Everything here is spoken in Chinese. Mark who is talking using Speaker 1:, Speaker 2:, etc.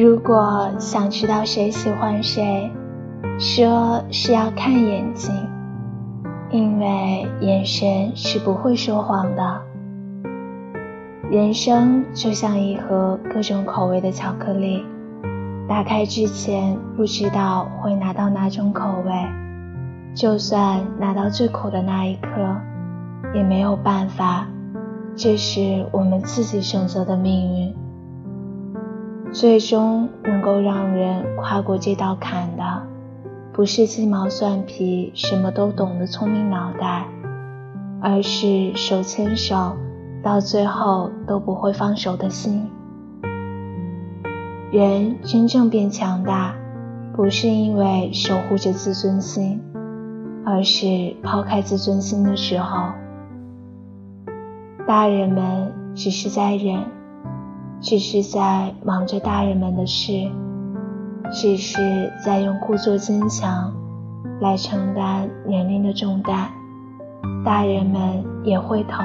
Speaker 1: 如果想知道谁喜欢谁，说是要看眼睛，因为眼神是不会说谎的。人生就像一盒各种口味的巧克力，打开之前不知道会拿到哪种口味，就算拿到最苦的那一颗，也没有办法，这是我们自己选择的命运。最终能够让人跨过这道坎的，不是鸡毛蒜皮、什么都懂的聪明脑袋，而是手牵手。到最后都不会放手的心。人真正变强大，不是因为守护着自尊心，而是抛开自尊心的时候。大人们只是在忍，只是在忙着大人们的事，只是在用故作坚强来承担年龄的重担。大人们也会疼。